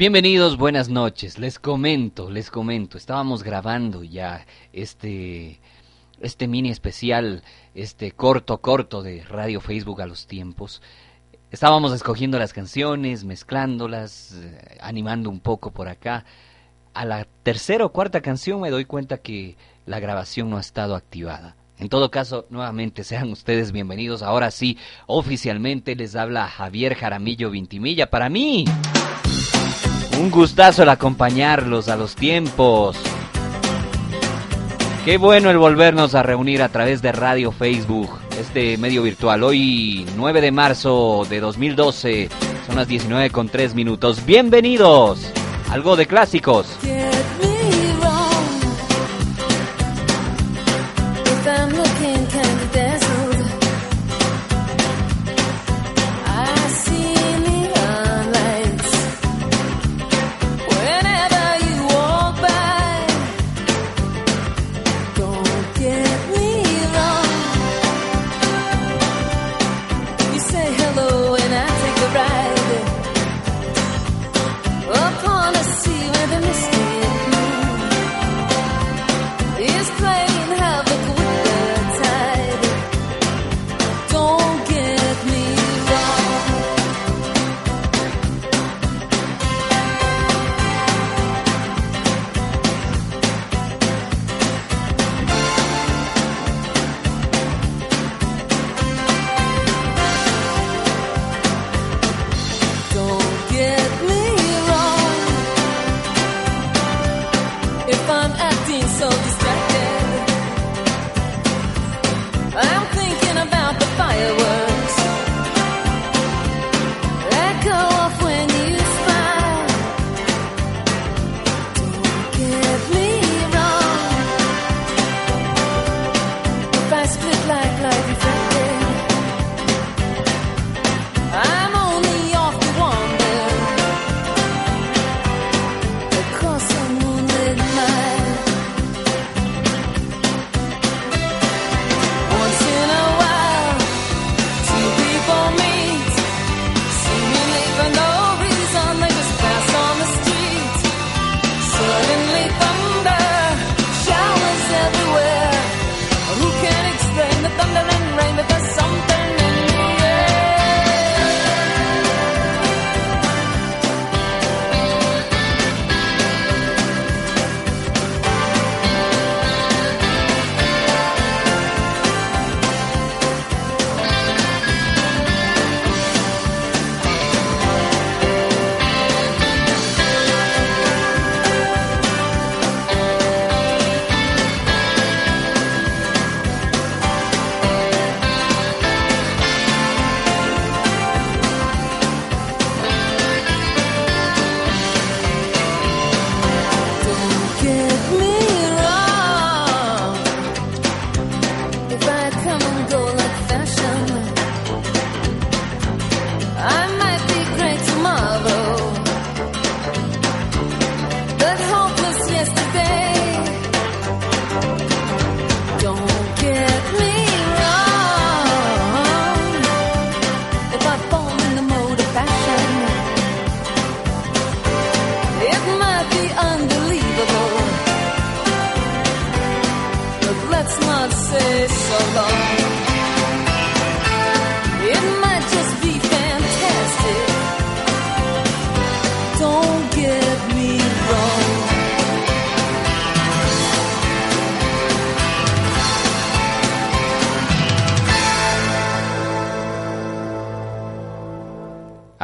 Bienvenidos, buenas noches. Les comento, les comento. Estábamos grabando ya este este mini especial, este corto corto de Radio Facebook a los tiempos. Estábamos escogiendo las canciones, mezclándolas, eh, animando un poco por acá. A la tercera o cuarta canción me doy cuenta que la grabación no ha estado activada. En todo caso, nuevamente sean ustedes bienvenidos. Ahora sí, oficialmente les habla Javier Jaramillo Vintimilla. Para mí, un gustazo el acompañarlos a los tiempos. Qué bueno el volvernos a reunir a través de Radio Facebook, este medio virtual. Hoy 9 de marzo de 2012, son las 19 con 3 minutos. Bienvenidos. Algo de clásicos.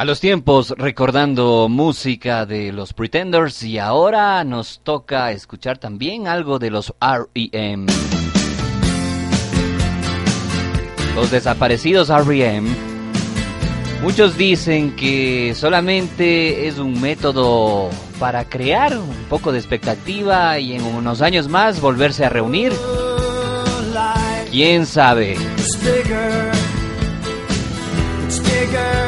Los tiempos recordando música de los Pretenders y ahora nos toca escuchar también algo de los REM. Los desaparecidos REM Muchos dicen que solamente es un método para crear un poco de expectativa y en unos años más volverse a reunir. ¿Quién sabe? distance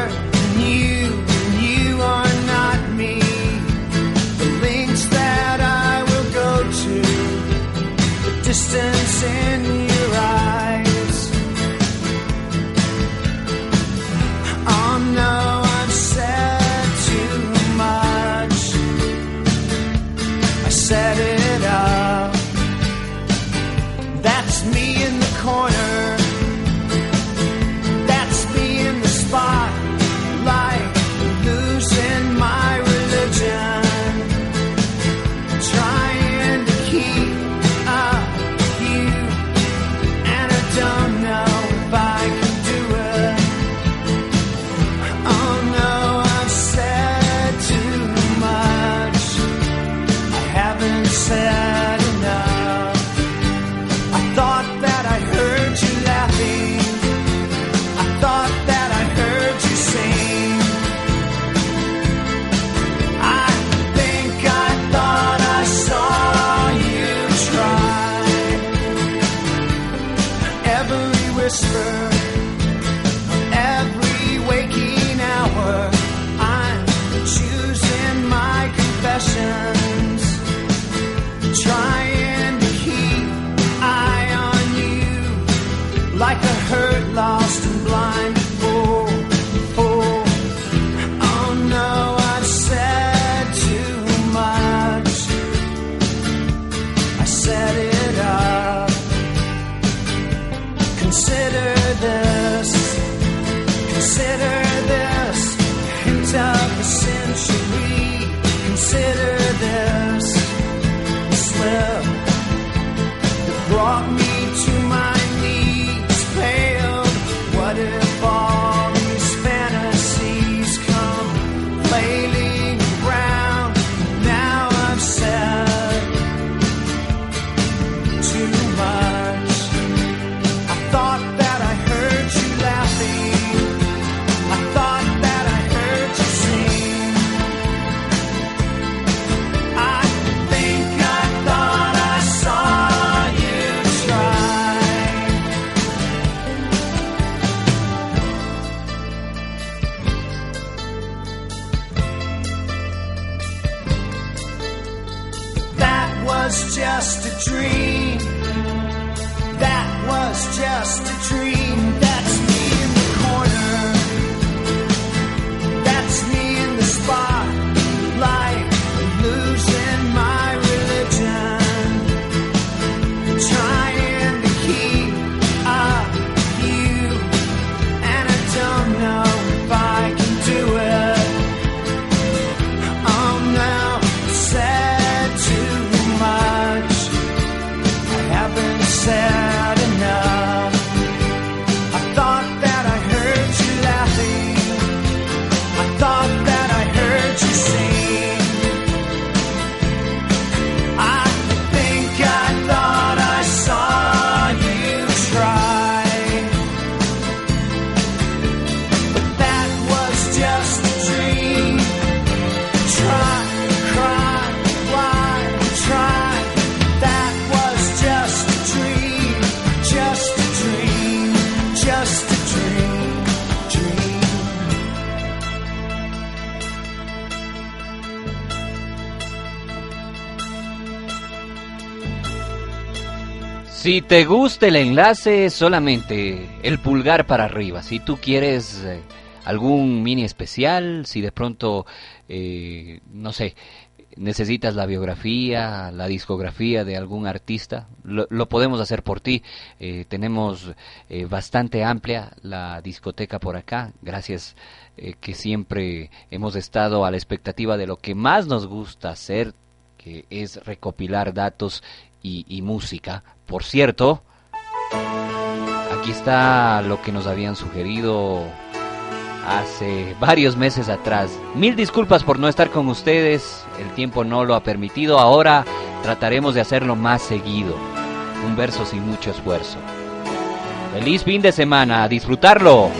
Si te gusta el enlace, solamente el pulgar para arriba. Si tú quieres eh, algún mini especial, si de pronto, eh, no sé, necesitas la biografía, la discografía de algún artista, lo, podemos hacer por ti. Eh, tenemos bastante amplia la discoteca por acá, gracias que siempre hemos estado a la expectativa de lo que más nos gusta hacer, que es recopilar datos y, música. Por cierto, aquí está lo que nos habían sugerido hace varios meses atrás. Mil disculpas por no estar con ustedes, el tiempo no lo ha permitido, ahora trataremos de hacerlo más seguido. Un verso sin mucho esfuerzo. Feliz fin de semana, disfrutarlo.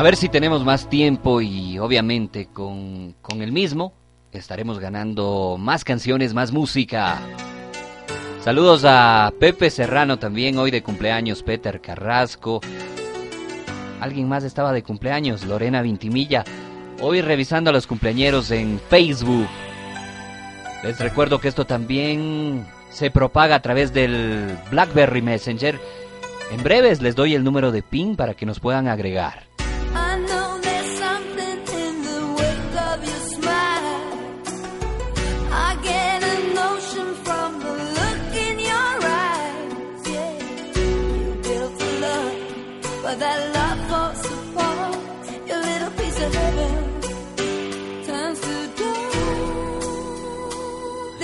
A ver si tenemos más tiempo y obviamente con, con el mismo estaremos ganando más canciones, más música. Saludos a Pepe Serrano también, hoy de cumpleaños, Peter Carrasco. Alguien más estaba de cumpleaños, Lorena Vintimilla. Hoy revisando a los cumpleañeros en Facebook. Les recuerdo que esto también se propaga a través del BlackBerry Messenger. En breves les doy el número de PIN para que nos puedan agregar.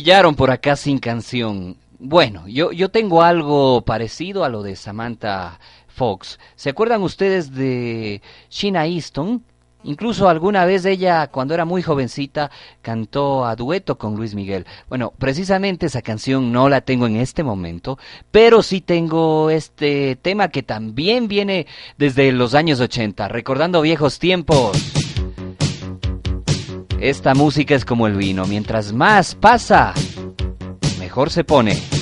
pillaron por acá sin canción. Bueno, yo, yo tengo algo parecido a lo de Samantha Fox. ¿Se acuerdan ustedes de Sheena Easton? Incluso alguna vez ella, cuando era muy jovencita, cantó a dueto con Luis Miguel. Bueno, precisamente esa canción no la tengo en este momento, pero sí tengo este tema que también viene desde los años 80, recordando viejos tiempos. Esta música es como el vino, mientras más pasa, mejor se pone.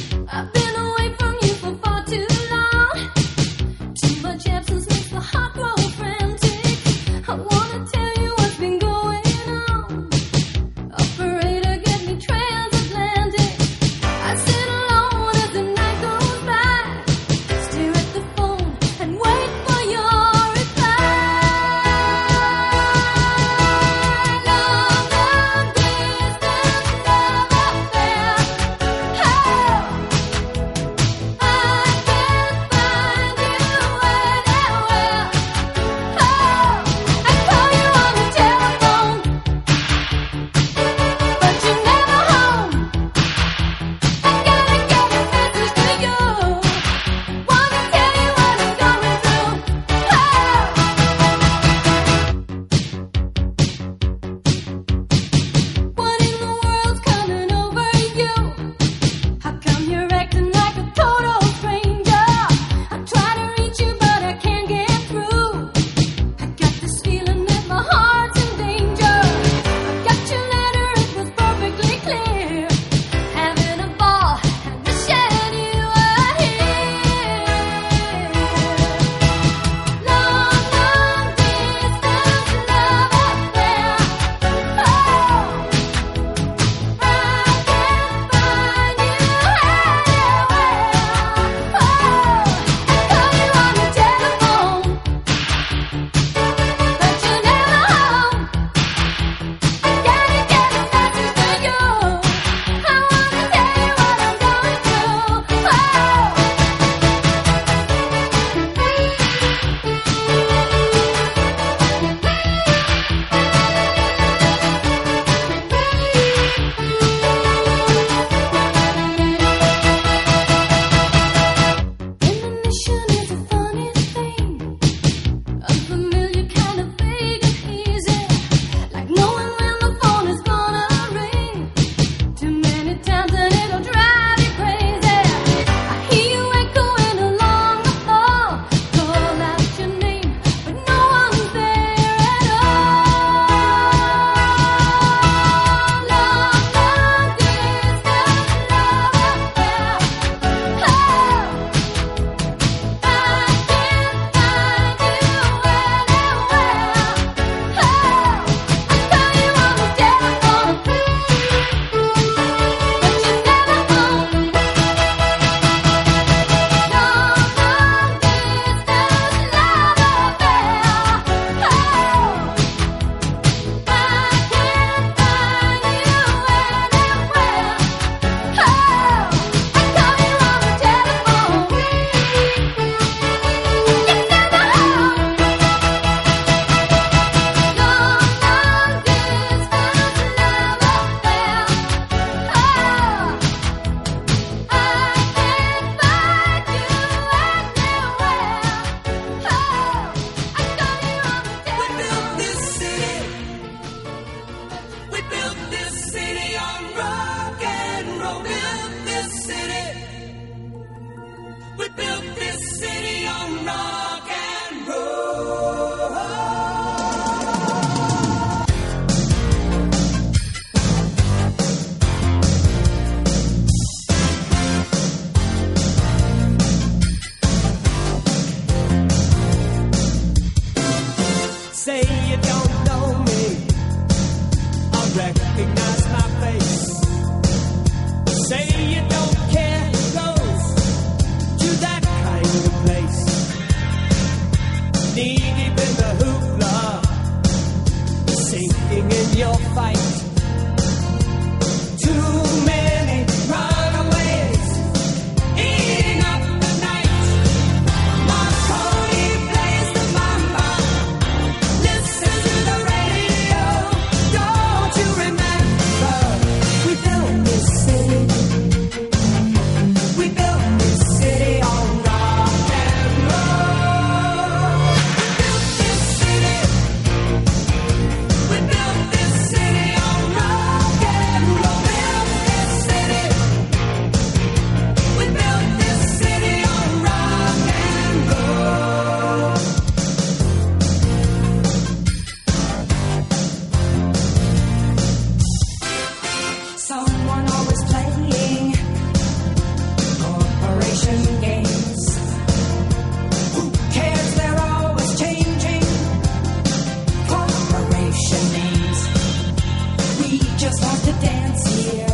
Just want to dance here.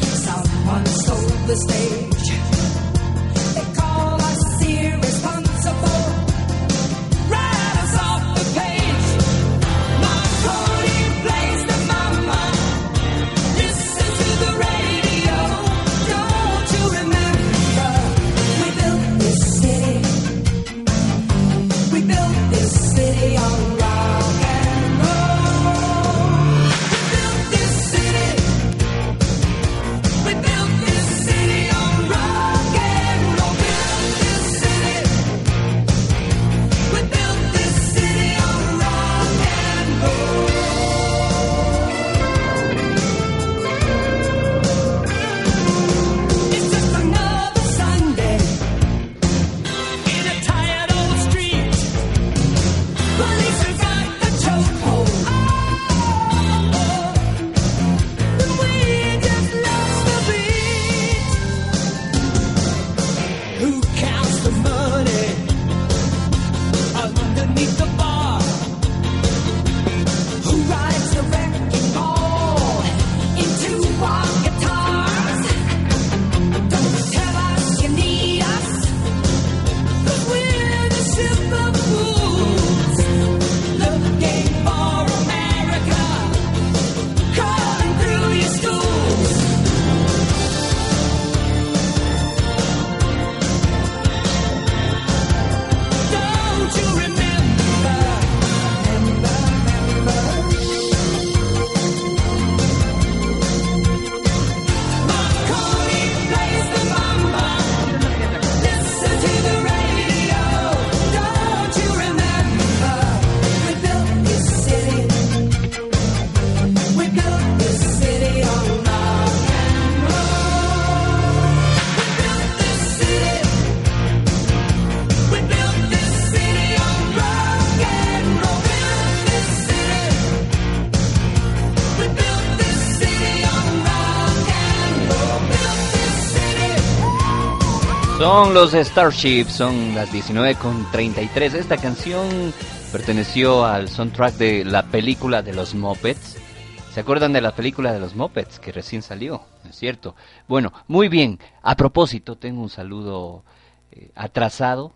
Someone stole the stage. Son los Starships, son las 19 con 33. Esta canción perteneció al soundtrack de la película de los Muppets. ¿Se acuerdan de la película de los Muppets que recién salió? ¿Es cierto? Bueno, muy bien. A propósito, tengo un saludo eh, atrasado,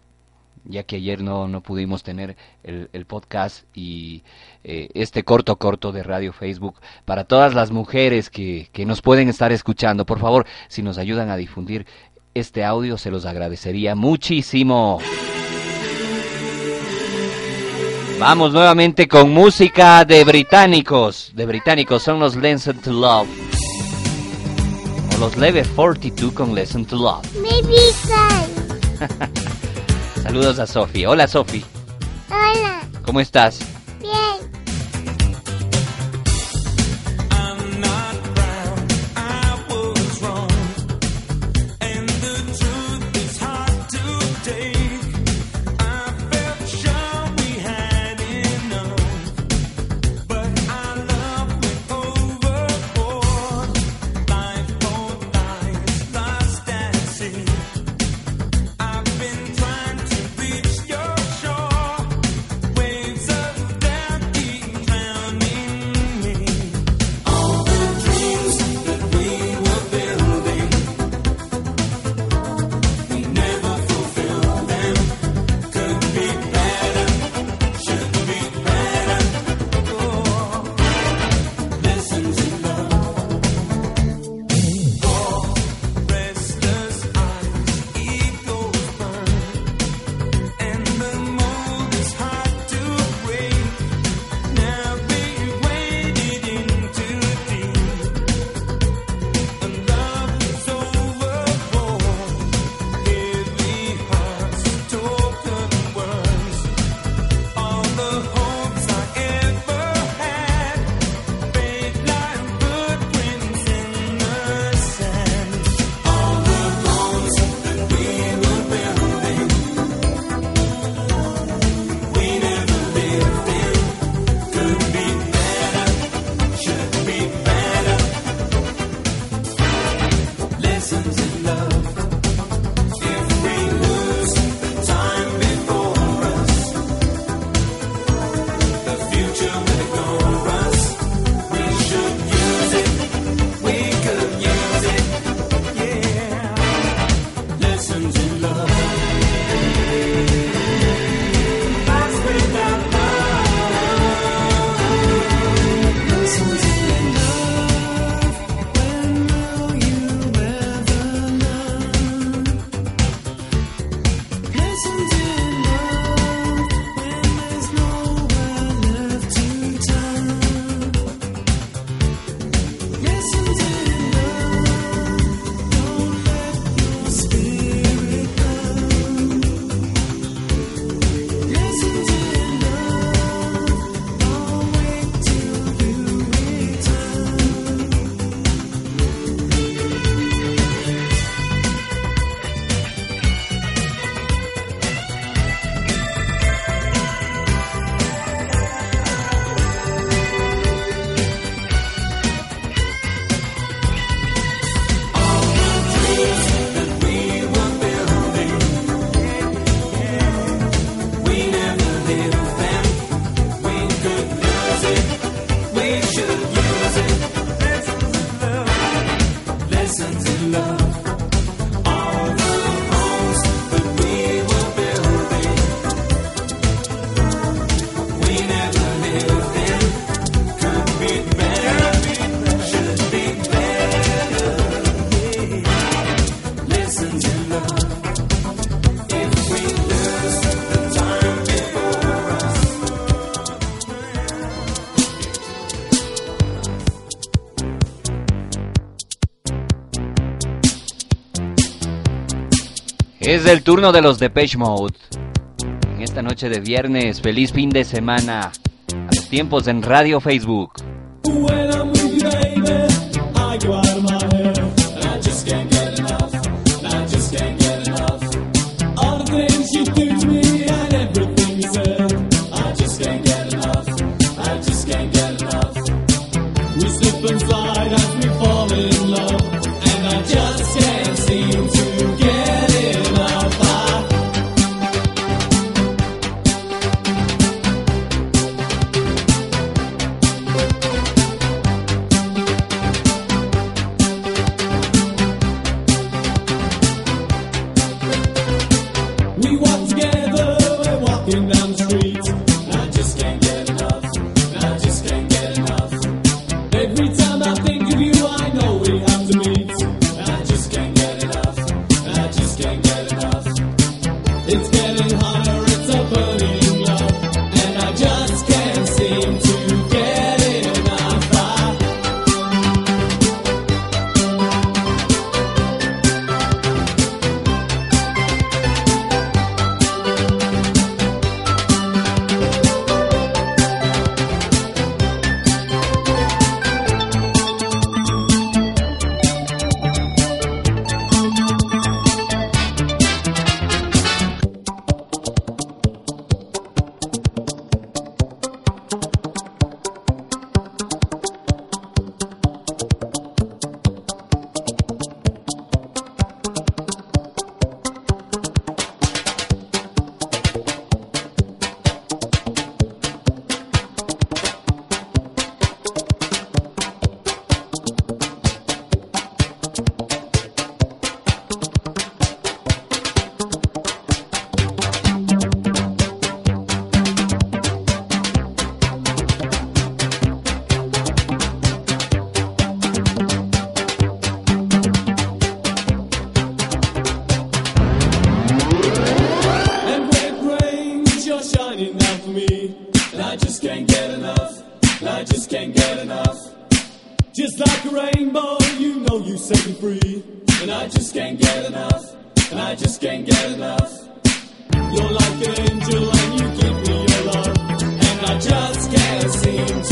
ya que ayer no, no pudimos tener el, el podcast y eh, este corto corto de Radio Facebook para todas las mujeres que, que nos pueden estar escuchando. Por favor, si nos ayudan a difundir este audio, se los agradecería muchísimo. Vamos nuevamente con música de británicos. De británicos son los Listen to Love. O los Leve 42 con Listen to Love. Saludos a Sophie. Hola Sophie. Hola. ¿Cómo estás? Bien. Es el turno de los Depeche Mode. En esta noche de viernes, feliz fin de semana. A los tiempos en Radio Facebook. And I just can't get enough. Just like a rainbow, you know you set me free. And I just can't get enough. And I just can't get enough. You're like an angel and you give me your love. And I just can't seem to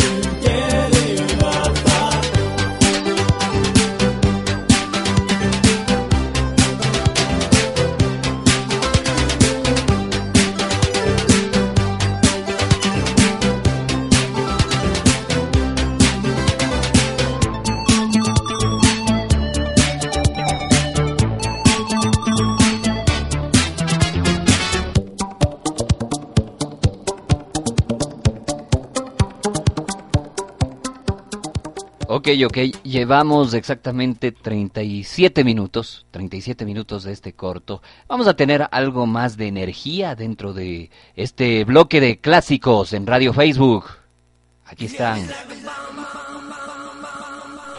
Ok, ok, llevamos exactamente 37 minutos, 37 minutos de este corto. Vamos a tener algo más de energía dentro de este bloque de clásicos en Radio Facebook. Aquí están.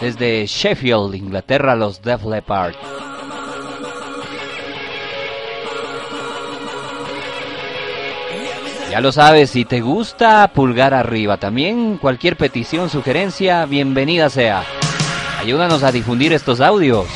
Desde Sheffield, Inglaterra, los Def Leppard. Ya lo sabes, si te gusta, pulgar arriba. También cualquier petición, sugerencia, bienvenida sea. Ayúdanos a difundir estos audios.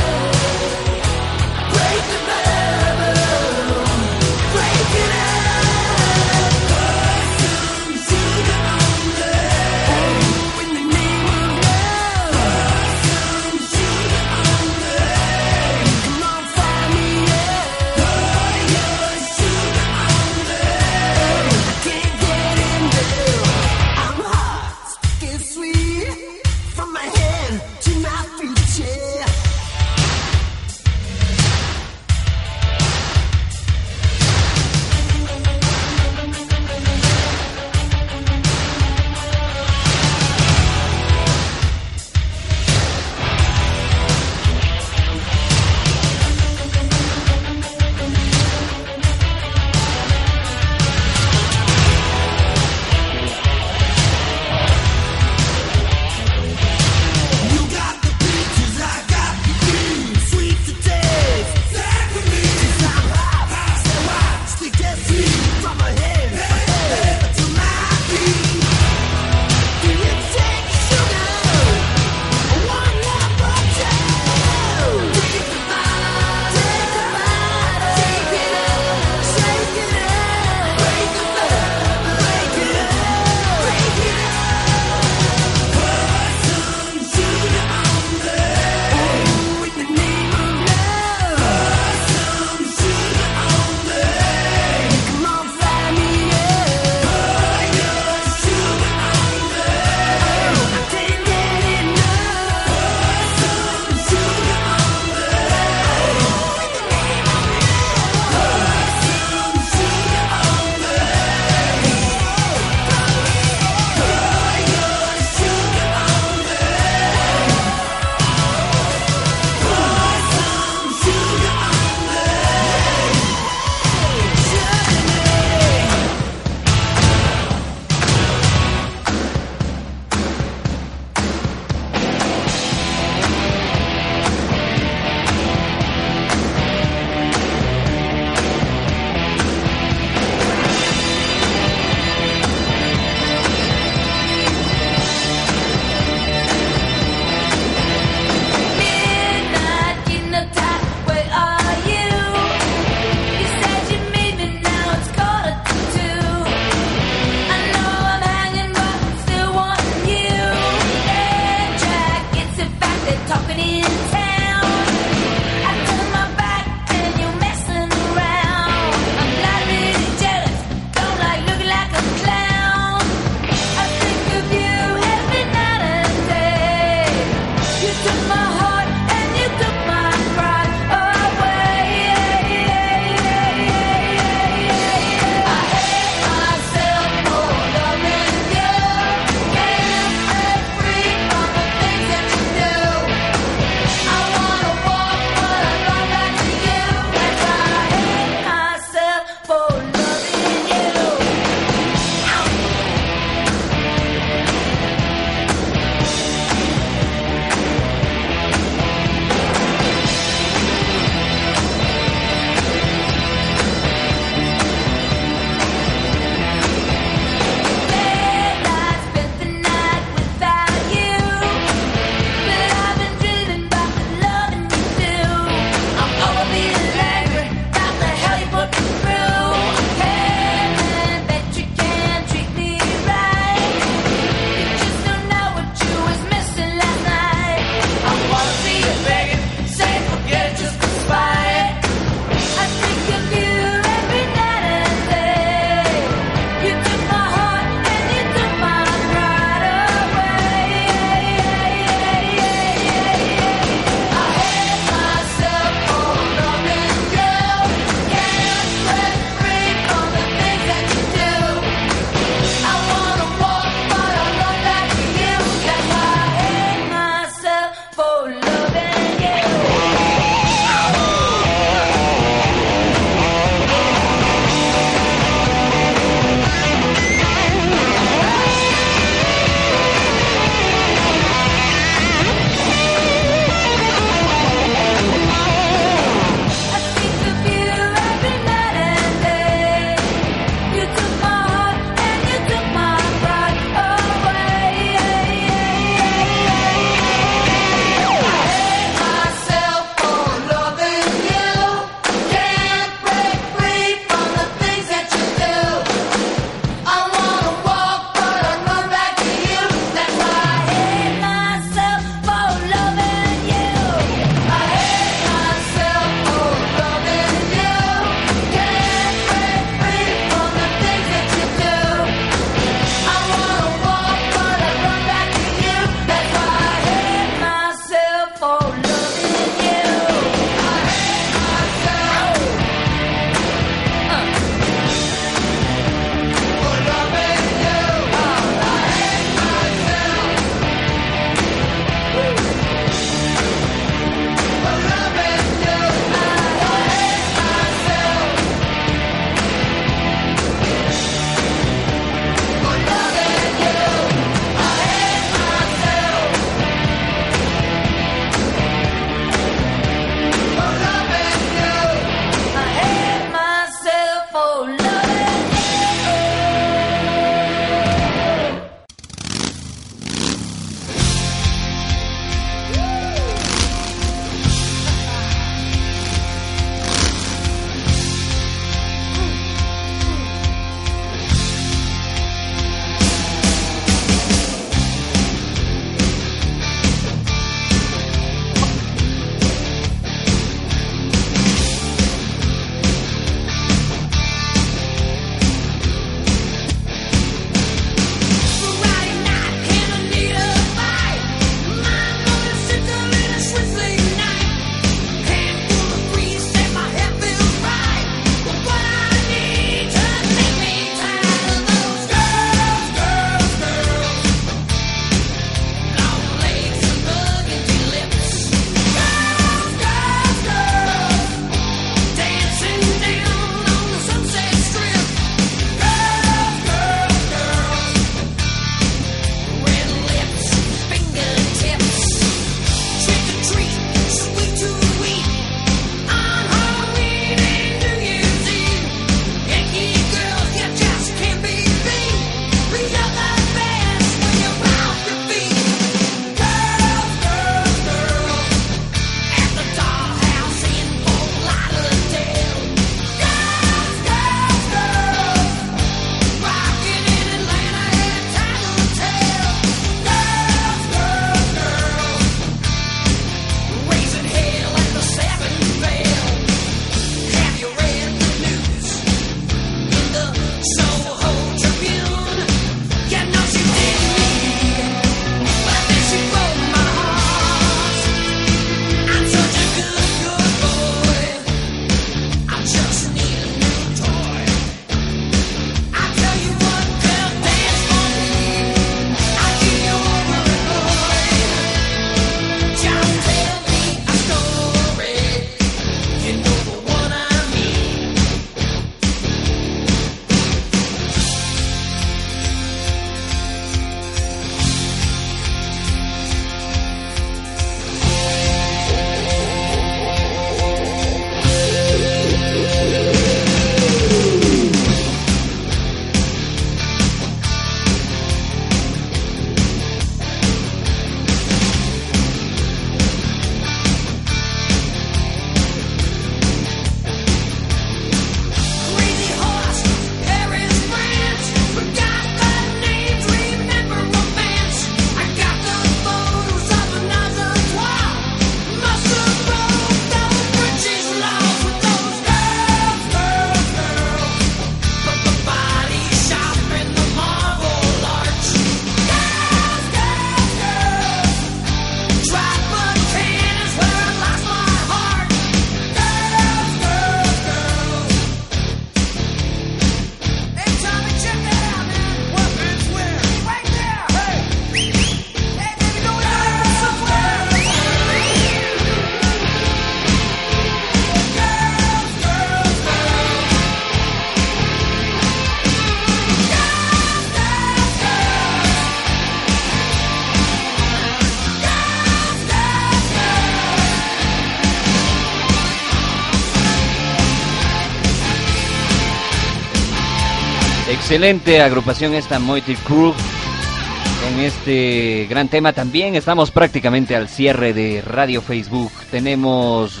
Excelente agrupación esta Moity Crew. Con este gran tema también estamos prácticamente al cierre de Radio Facebook. Tenemos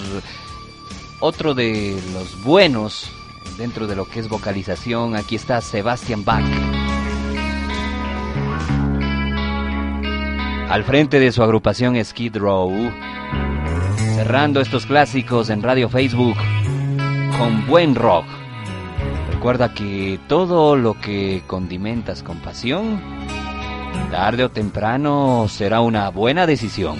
otro de los buenos dentro de lo que es vocalización. Aquí está Sebastian Bach. Al frente de su agrupación Skid Row. Cerrando estos clásicos en Radio Facebook con buen rock. Recuerda que todo lo que condimentas con pasión, tarde o temprano será una buena decisión.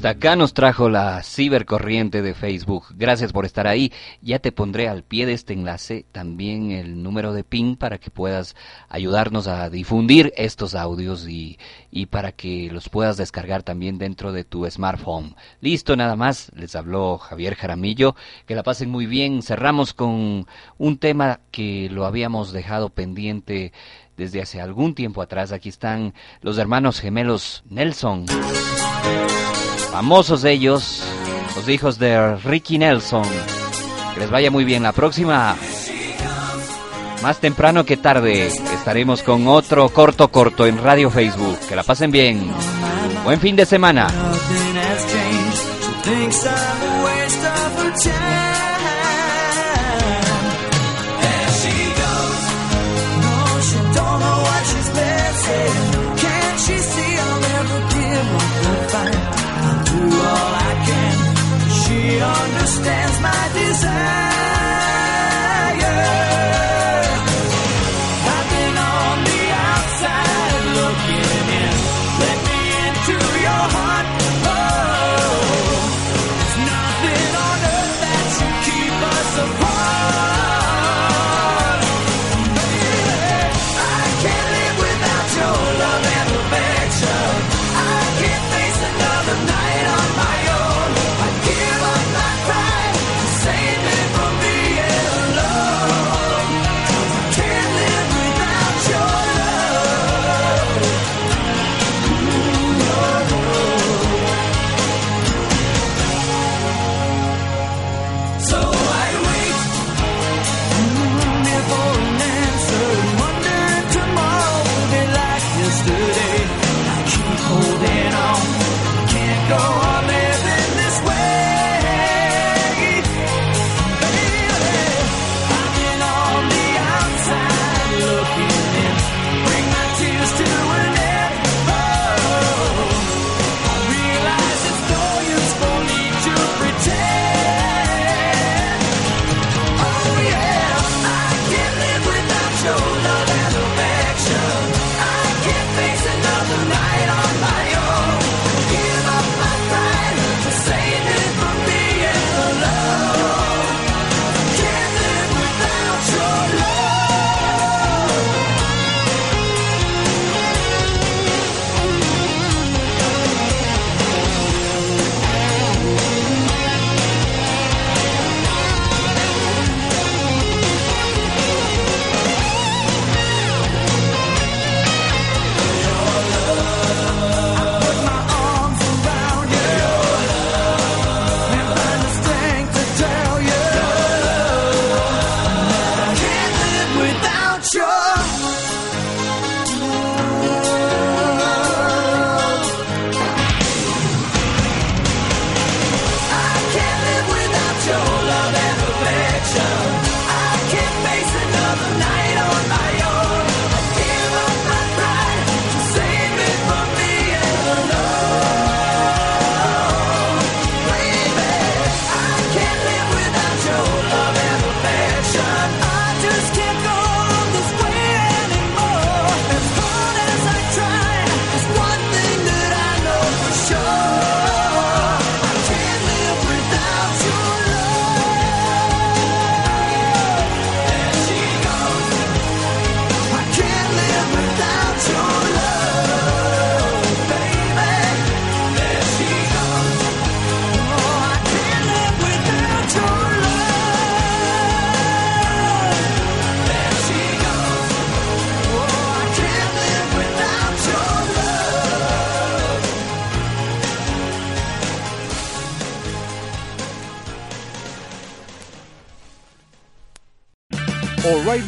Hasta acá nos trajo la cibercorriente de Facebook. Gracias por estar ahí. Ya te pondré al pie de este enlace también el número de PIN para que puedas ayudarnos a difundir estos audios y, y para que los puedas descargar también dentro de tu smartphone. Listo, nada más. Les habló Javier Jaramillo. Que la pasen muy bien. Cerramos con un tema que lo habíamos dejado pendiente desde hace algún tiempo atrás. Aquí están los hermanos gemelos Nelson. Famosos ellos, los hijos de Ricky Nelson. Que les vaya muy bien. La próxima, más temprano que tarde, estaremos con otro corto corto en Radio Facebook. Que la pasen bien. Buen fin de semana.